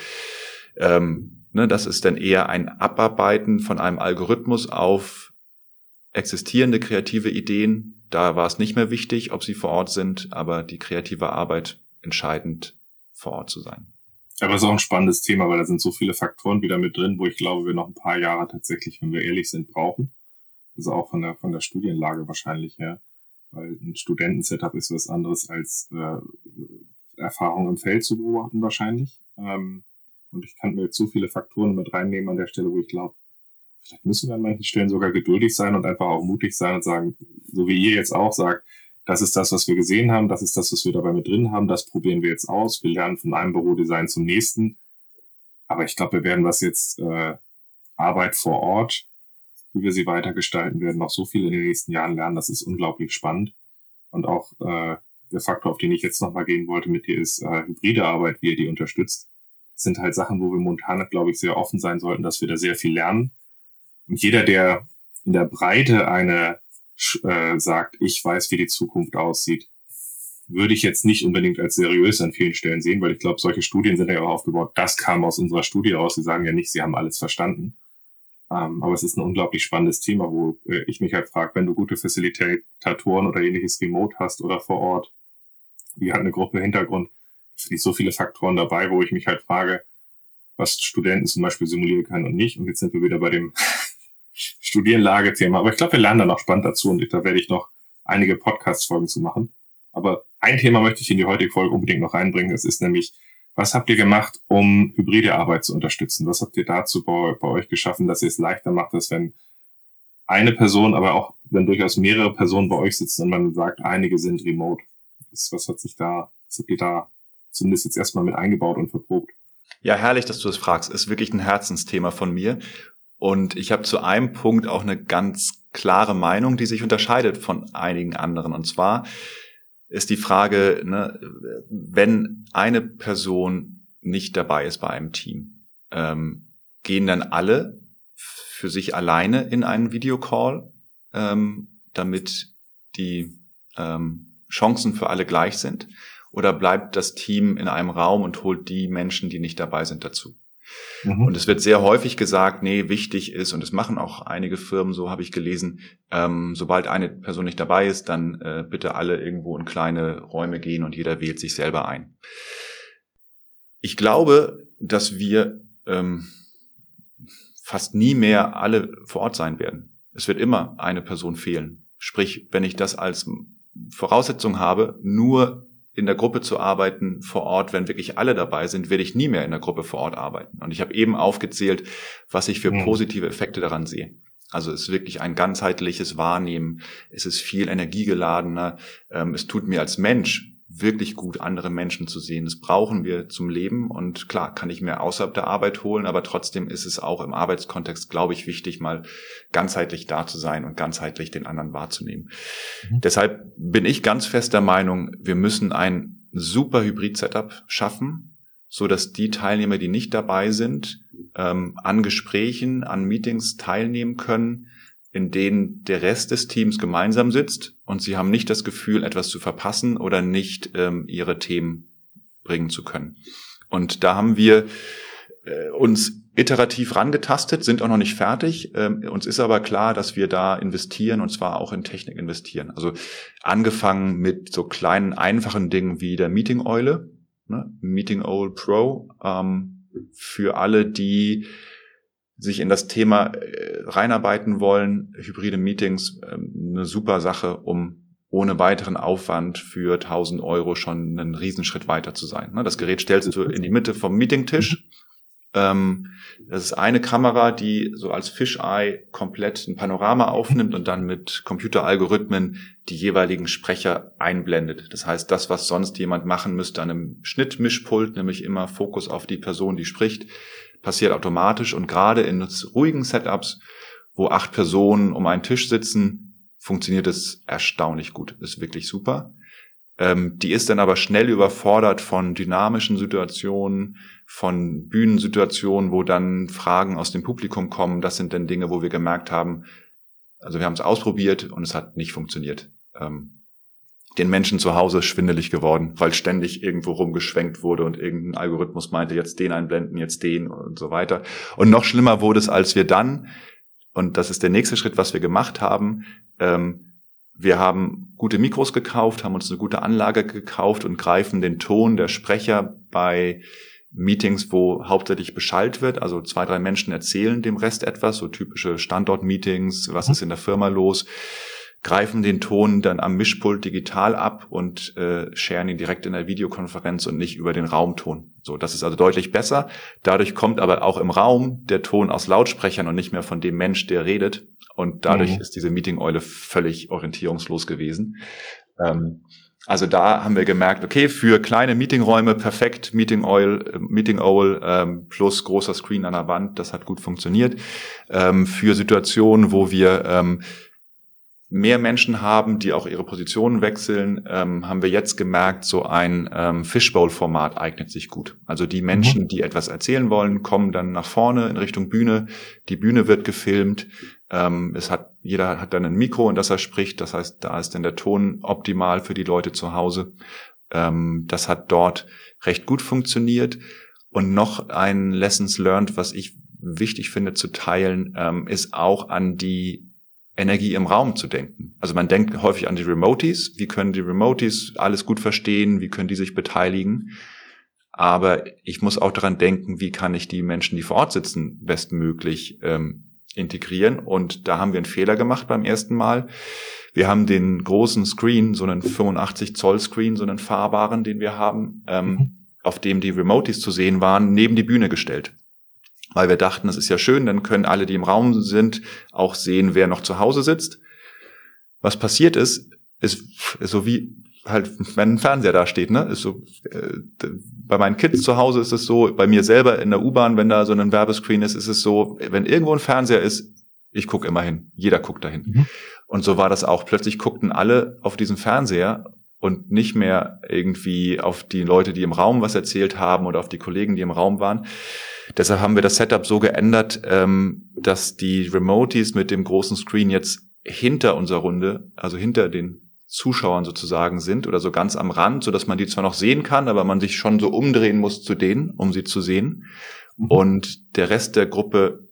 ähm, ne, das ist dann eher ein Abarbeiten von einem Algorithmus auf existierende kreative Ideen. Da war es nicht mehr wichtig, ob sie vor Ort sind, aber die kreative Arbeit entscheidend vor Ort zu sein. Aber es ist auch ein spannendes Thema, weil da sind so viele Faktoren wieder mit drin, wo ich glaube, wir noch ein paar Jahre tatsächlich, wenn wir ehrlich sind, brauchen. Also auch von der, von der Studienlage wahrscheinlich her weil ein Studentensetup ist was anderes als äh, Erfahrung im Feld zu beobachten wahrscheinlich. Ähm, und ich kann mir jetzt so viele Faktoren mit reinnehmen an der Stelle, wo ich glaube, vielleicht müssen wir an manchen Stellen sogar geduldig sein und einfach auch mutig sein und sagen, so wie ihr jetzt auch sagt, das ist das, was wir gesehen haben, das ist das, was wir dabei mit drin haben, das probieren wir jetzt aus. Wir lernen von einem Bürodesign zum nächsten. Aber ich glaube, wir werden was jetzt äh, Arbeit vor Ort wie wir sie weitergestalten werden, noch so viel in den nächsten Jahren lernen. Das ist unglaublich spannend. Und auch äh, der Faktor, auf den ich jetzt nochmal gehen wollte mit dir, ist äh, hybride Arbeit, wie ihr die unterstützt. Das sind halt Sachen, wo wir momentan, glaube ich, sehr offen sein sollten, dass wir da sehr viel lernen. Und jeder, der in der Breite eine äh, sagt, ich weiß, wie die Zukunft aussieht, würde ich jetzt nicht unbedingt als seriös an vielen Stellen sehen, weil ich glaube, solche Studien sind ja auch aufgebaut. Das kam aus unserer Studie raus. Sie sagen ja nicht, sie haben alles verstanden. Ähm, aber es ist ein unglaublich spannendes Thema, wo äh, ich mich halt frage, wenn du gute Facilitatoren oder ähnliches remote hast oder vor Ort, wie halt eine Gruppe Hintergrund, sind so viele Faktoren dabei, wo ich mich halt frage, was Studenten zum Beispiel simulieren können und nicht. Und jetzt sind wir wieder bei dem Studienlage-Thema. Aber ich glaube, wir lernen da noch spannend dazu und da werde ich noch einige Podcast-Folgen zu machen. Aber ein Thema möchte ich in die heutige Folge unbedingt noch reinbringen. Das ist nämlich was habt ihr gemacht, um hybride Arbeit zu unterstützen? Was habt ihr dazu bei, bei euch geschaffen, dass ihr es leichter macht, dass wenn eine Person, aber auch wenn durchaus mehrere Personen bei euch sitzen und man sagt, einige sind remote. Was, hat sich da, was habt ihr da zumindest jetzt erstmal mit eingebaut und verprobt? Ja, herrlich, dass du das fragst. Ist wirklich ein Herzensthema von mir. Und ich habe zu einem Punkt auch eine ganz klare Meinung, die sich unterscheidet von einigen anderen. Und zwar ist die Frage, ne, wenn eine Person nicht dabei ist bei einem Team, ähm, gehen dann alle für sich alleine in einen Videocall, ähm, damit die ähm, Chancen für alle gleich sind? Oder bleibt das Team in einem Raum und holt die Menschen, die nicht dabei sind, dazu? Mhm. Und es wird sehr häufig gesagt, nee, wichtig ist, und es machen auch einige Firmen, so habe ich gelesen, ähm, sobald eine Person nicht dabei ist, dann äh, bitte alle irgendwo in kleine Räume gehen und jeder wählt sich selber ein. Ich glaube, dass wir ähm, fast nie mehr alle vor Ort sein werden. Es wird immer eine Person fehlen. Sprich, wenn ich das als Voraussetzung habe, nur in der Gruppe zu arbeiten vor Ort, wenn wirklich alle dabei sind, werde ich nie mehr in der Gruppe vor Ort arbeiten. Und ich habe eben aufgezählt, was ich für mhm. positive Effekte daran sehe. Also es ist wirklich ein ganzheitliches Wahrnehmen. Es ist viel energiegeladener. Ähm, es tut mir als Mensch wirklich gut, andere Menschen zu sehen. Das brauchen wir zum Leben. Und klar, kann ich mir außerhalb der Arbeit holen, aber trotzdem ist es auch im Arbeitskontext, glaube ich, wichtig, mal ganzheitlich da zu sein und ganzheitlich den anderen wahrzunehmen. Mhm. Deshalb bin ich ganz fest der Meinung, wir müssen ein super Hybrid-Setup schaffen, so dass die Teilnehmer, die nicht dabei sind, ähm, an Gesprächen, an Meetings teilnehmen können, in denen der Rest des Teams gemeinsam sitzt und sie haben nicht das Gefühl, etwas zu verpassen oder nicht ähm, ihre Themen bringen zu können. Und da haben wir äh, uns iterativ rangetastet, sind auch noch nicht fertig. Ähm, uns ist aber klar, dass wir da investieren und zwar auch in Technik investieren. Also angefangen mit so kleinen, einfachen Dingen wie der Meeting Eule, ne? Meeting Owl Pro, ähm, für alle, die sich in das Thema äh, reinarbeiten wollen, hybride Meetings, äh, eine super Sache, um ohne weiteren Aufwand für 1000 Euro schon einen Riesenschritt weiter zu sein. Ne, das Gerät stellst du in die Mitte vom Meetingtisch. Ähm, das ist eine Kamera, die so als Fisheye komplett ein Panorama aufnimmt und dann mit Computeralgorithmen die jeweiligen Sprecher einblendet. Das heißt, das, was sonst jemand machen müsste an einem Schnittmischpult, nämlich immer Fokus auf die Person, die spricht, passiert automatisch und gerade in ruhigen Setups, wo acht Personen um einen Tisch sitzen, funktioniert es erstaunlich gut. Ist wirklich super. Ähm, die ist dann aber schnell überfordert von dynamischen Situationen, von Bühnensituationen, wo dann Fragen aus dem Publikum kommen. Das sind dann Dinge, wo wir gemerkt haben, also wir haben es ausprobiert und es hat nicht funktioniert. Ähm, den Menschen zu Hause schwindelig geworden, weil ständig irgendwo rumgeschwenkt wurde und irgendein Algorithmus meinte, jetzt den einblenden, jetzt den und so weiter. Und noch schlimmer wurde es, als wir dann, und das ist der nächste Schritt, was wir gemacht haben, ähm, wir haben gute Mikros gekauft, haben uns eine gute Anlage gekauft und greifen den Ton der Sprecher bei Meetings, wo hauptsächlich beschallt wird, also zwei, drei Menschen erzählen dem Rest etwas, so typische Standortmeetings, was mhm. ist in der Firma los, greifen den Ton dann am Mischpult digital ab und äh, scheren ihn direkt in der Videokonferenz und nicht über den Raumton. So, das ist also deutlich besser. Dadurch kommt aber auch im Raum der Ton aus Lautsprechern und nicht mehr von dem Mensch, der redet. Und dadurch mhm. ist diese Meeting-Eule völlig orientierungslos gewesen. Ähm, also da haben wir gemerkt, okay, für kleine Meetingräume perfekt, Meeting Oil, äh, Meeting Owl ähm, plus großer Screen an der Wand, das hat gut funktioniert. Ähm, für Situationen, wo wir ähm, mehr Menschen haben, die auch ihre Positionen wechseln, ähm, haben wir jetzt gemerkt, so ein ähm, Fishbowl-Format eignet sich gut. Also die Menschen, mhm. die etwas erzählen wollen, kommen dann nach vorne in Richtung Bühne. Die Bühne wird gefilmt. Ähm, es hat jeder hat dann ein Mikro, in das er spricht. Das heißt, da ist dann der Ton optimal für die Leute zu Hause. Ähm, das hat dort recht gut funktioniert. Und noch ein Lessons learned, was ich wichtig finde zu teilen, ähm, ist auch an die Energie im Raum zu denken. Also man denkt häufig an die Remoties. Wie können die Remoties alles gut verstehen? Wie können die sich beteiligen? Aber ich muss auch daran denken, wie kann ich die Menschen, die vor Ort sitzen, bestmöglich ähm, integrieren. Und da haben wir einen Fehler gemacht beim ersten Mal. Wir haben den großen Screen, so einen 85 Zoll Screen, so einen fahrbaren, den wir haben, ähm, mhm. auf dem die Remoties zu sehen waren, neben die Bühne gestellt weil wir dachten, das ist ja schön, dann können alle, die im Raum sind, auch sehen, wer noch zu Hause sitzt. Was passiert ist, ist, ist so wie halt, wenn ein Fernseher da steht, ne? Ist so, äh, bei meinen Kids zu Hause ist es so, bei mir selber in der U-Bahn, wenn da so ein Werbescreen ist, ist es so, wenn irgendwo ein Fernseher ist, ich gucke immer hin. Jeder guckt dahin. Mhm. Und so war das auch. Plötzlich guckten alle auf diesen Fernseher und nicht mehr irgendwie auf die Leute, die im Raum was erzählt haben oder auf die Kollegen, die im Raum waren. Deshalb haben wir das Setup so geändert, ähm, dass die Remoties mit dem großen Screen jetzt hinter unserer Runde, also hinter den Zuschauern sozusagen sind oder so ganz am Rand, so dass man die zwar noch sehen kann, aber man sich schon so umdrehen muss zu denen, um sie zu sehen. Mhm. Und der Rest der Gruppe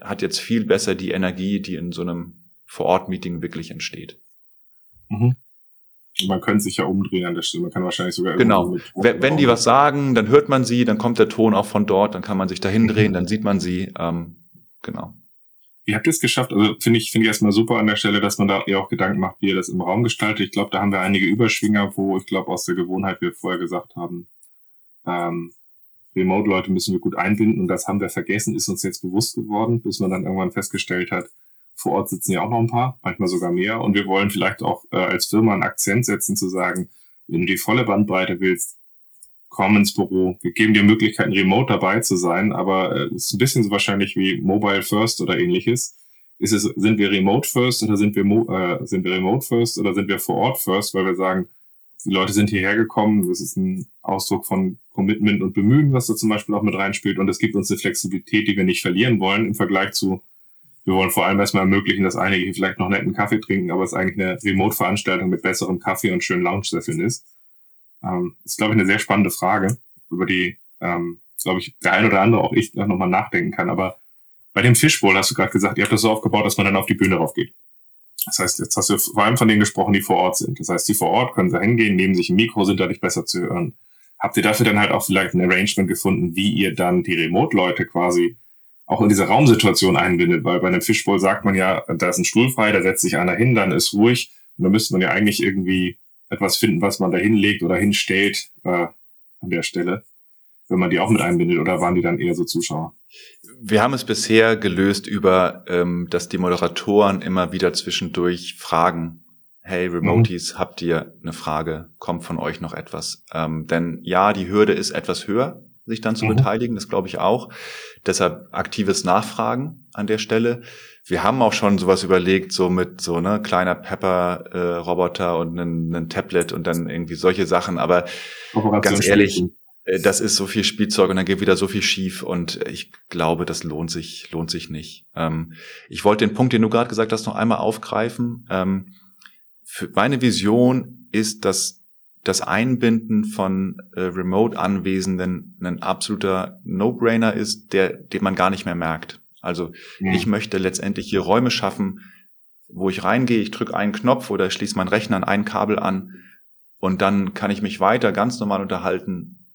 hat jetzt viel besser die Energie, die in so einem Vor-Ort-Meeting wirklich entsteht. Mhm. Man könnte sich ja umdrehen an der Stelle. Man kann wahrscheinlich sogar genau. Wenn, wenn die was sagen, dann hört man sie, dann kommt der Ton auch von dort, dann kann man sich dahin drehen, mhm. dann sieht man sie. Ähm, genau. Wie habt ihr es geschafft? Also finde ich, finde ich erstmal super an der Stelle, dass man da eher auch Gedanken macht, wie ihr das im Raum gestaltet. Ich glaube, da haben wir einige Überschwinger, wo ich glaube, aus der Gewohnheit wir vorher gesagt haben, ähm, Remote-Leute müssen wir gut einbinden und das haben wir vergessen, ist uns jetzt bewusst geworden, bis man dann irgendwann festgestellt hat, vor Ort sitzen ja auch noch ein paar, manchmal sogar mehr. Und wir wollen vielleicht auch äh, als Firma einen Akzent setzen, zu sagen, wenn du die volle Bandbreite willst, komm ins Büro. Wir geben dir Möglichkeiten, remote dabei zu sein, aber äh, es äh, ist ein bisschen so wahrscheinlich wie Mobile First oder ähnliches. Ist es, sind wir Remote First oder sind wir, äh, sind wir Remote First oder sind wir vor Ort First, weil wir sagen, die Leute sind hierher gekommen. Das ist ein Ausdruck von Commitment und Bemühen, was da zum Beispiel auch mit reinspielt. Und es gibt uns eine Flexibilität, die wir nicht verlieren wollen im Vergleich zu wir wollen vor allem erstmal ermöglichen, dass einige hier vielleicht noch netten Kaffee trinken, aber es eigentlich eine Remote-Veranstaltung mit besserem Kaffee und schönen Lounge-Sesseln ist. Ähm, ist, glaube ich, eine sehr spannende Frage, über die, ähm, glaube ich, der ein oder andere auch ich nochmal nachdenken kann. Aber bei dem Fishbowl hast du gerade gesagt, ihr habt das so aufgebaut, dass man dann auf die Bühne raufgeht. Das heißt, jetzt hast du vor allem von denen gesprochen, die vor Ort sind. Das heißt, die vor Ort können da hingehen, nehmen sich ein Mikro, sind dadurch besser zu hören. Habt ihr dafür dann halt auch vielleicht ein Arrangement gefunden, wie ihr dann die Remote-Leute quasi auch in diese Raumsituation einbindet, weil bei einem Fishbowl sagt man ja, da ist ein Stuhl frei, da setzt sich einer hin, dann ist ruhig. Und da müsste man ja eigentlich irgendwie etwas finden, was man da hinlegt oder hinstellt äh, an der Stelle, wenn man die auch mit einbindet, oder waren die dann eher so Zuschauer? Wir haben es bisher gelöst über, ähm, dass die Moderatoren immer wieder zwischendurch fragen, hey Remoties, mhm. habt ihr eine Frage? Kommt von euch noch etwas? Ähm, denn ja, die Hürde ist etwas höher, sich dann zu mhm. beteiligen, das glaube ich auch. Deshalb aktives Nachfragen an der Stelle. Wir haben auch schon sowas überlegt, so mit so ne kleiner Pepper-Roboter äh, und ein Tablet und dann irgendwie solche Sachen. Aber ganz ehrlich, äh, das ist so viel Spielzeug und dann geht wieder so viel schief und ich glaube, das lohnt sich, lohnt sich nicht. Ähm, ich wollte den Punkt, den du gerade gesagt hast, noch einmal aufgreifen. Ähm, für meine Vision ist, dass das Einbinden von äh, Remote-Anwesenden ein absoluter No-Brainer ist, der, den man gar nicht mehr merkt. Also ja. ich möchte letztendlich hier Räume schaffen, wo ich reingehe, ich drücke einen Knopf oder schließe meinen Rechner an ein Kabel an und dann kann ich mich weiter ganz normal unterhalten,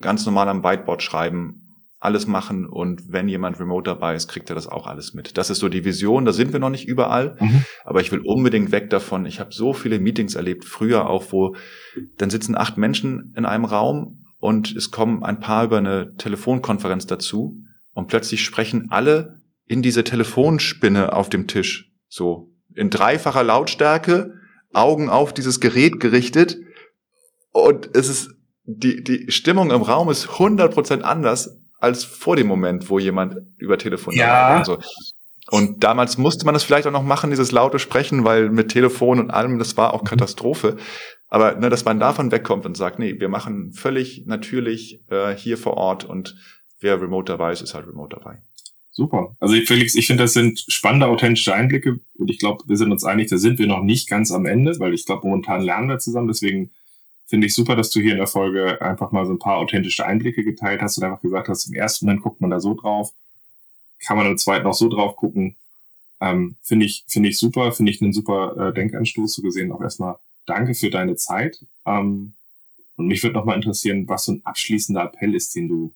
ganz normal am Whiteboard schreiben, alles machen und wenn jemand remote dabei ist, kriegt er das auch alles mit. Das ist so die Vision, da sind wir noch nicht überall, mhm. aber ich will unbedingt weg davon. Ich habe so viele Meetings erlebt, früher auch, wo dann sitzen acht Menschen in einem Raum und es kommen ein paar über eine Telefonkonferenz dazu und plötzlich sprechen alle in diese Telefonspinne auf dem Tisch, so in dreifacher Lautstärke, Augen auf dieses Gerät gerichtet und es ist die, die Stimmung im Raum ist 100% anders als vor dem Moment, wo jemand über Telefon ja. und so. Und damals musste man das vielleicht auch noch machen, dieses laute Sprechen, weil mit Telefon und allem, das war auch mhm. Katastrophe. Aber ne, dass man davon wegkommt und sagt, nee, wir machen völlig natürlich äh, hier vor Ort und wer remote dabei ist, ist halt remote dabei. Super. Also Felix, ich finde, das sind spannende, authentische Einblicke und ich glaube, wir sind uns einig, da sind wir noch nicht ganz am Ende, weil ich glaube, momentan lernen wir zusammen. Deswegen finde ich super, dass du hier in der Folge einfach mal so ein paar authentische Einblicke geteilt hast und einfach gesagt hast, im ersten Moment guckt man da so drauf, kann man im zweiten auch so drauf gucken. Ähm, finde ich, finde ich super, finde ich einen super äh, Denkanstoß so gesehen. Auch erstmal danke für deine Zeit. Ähm, und mich würde nochmal interessieren, was so ein abschließender Appell ist, den du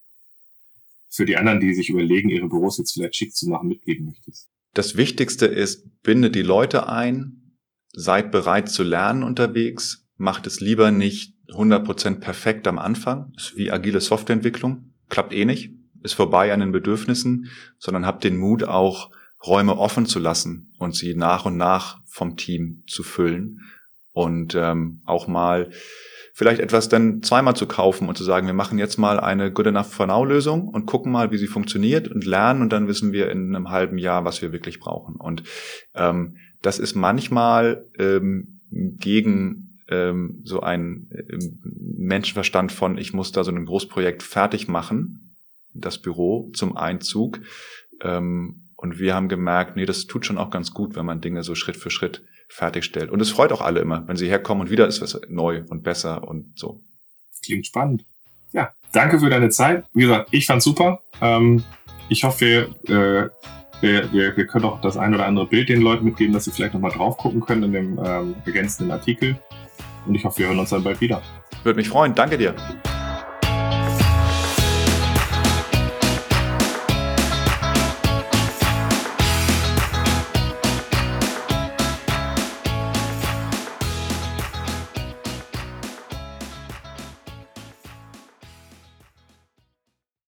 für die anderen, die sich überlegen, ihre Büros jetzt vielleicht schick zu machen, mitgeben möchtest. Das Wichtigste ist, binde die Leute ein, seid bereit zu lernen unterwegs, macht es lieber nicht 100% perfekt am Anfang, ist wie agile Softwareentwicklung, klappt eh nicht, ist vorbei an den Bedürfnissen, sondern habt den Mut auch Räume offen zu lassen und sie nach und nach vom Team zu füllen und ähm, auch mal vielleicht etwas dann zweimal zu kaufen und zu sagen, wir machen jetzt mal eine Good Enough for Now Lösung und gucken mal, wie sie funktioniert und lernen und dann wissen wir in einem halben Jahr, was wir wirklich brauchen. Und ähm, das ist manchmal ähm, gegen ähm, so ein äh, Menschenverstand von, ich muss da so ein Großprojekt fertig machen, das Büro zum Einzug. Ähm, Und wir haben gemerkt, nee, das tut schon auch ganz gut, wenn man Dinge so Schritt für Schritt fertigstellt. Und es freut auch alle immer, wenn sie herkommen und wieder ist was neu und besser und so. Klingt spannend. Ja, danke für deine Zeit. Wie gesagt, ich fand's super. Ähm, ich hoffe, wir, äh, wir, wir können auch das ein oder andere Bild den Leuten mitgeben, dass sie vielleicht nochmal drauf gucken können in dem ähm, ergänzenden Artikel. Und ich hoffe, wir hören uns dann bald wieder. Würde mich freuen. Danke dir.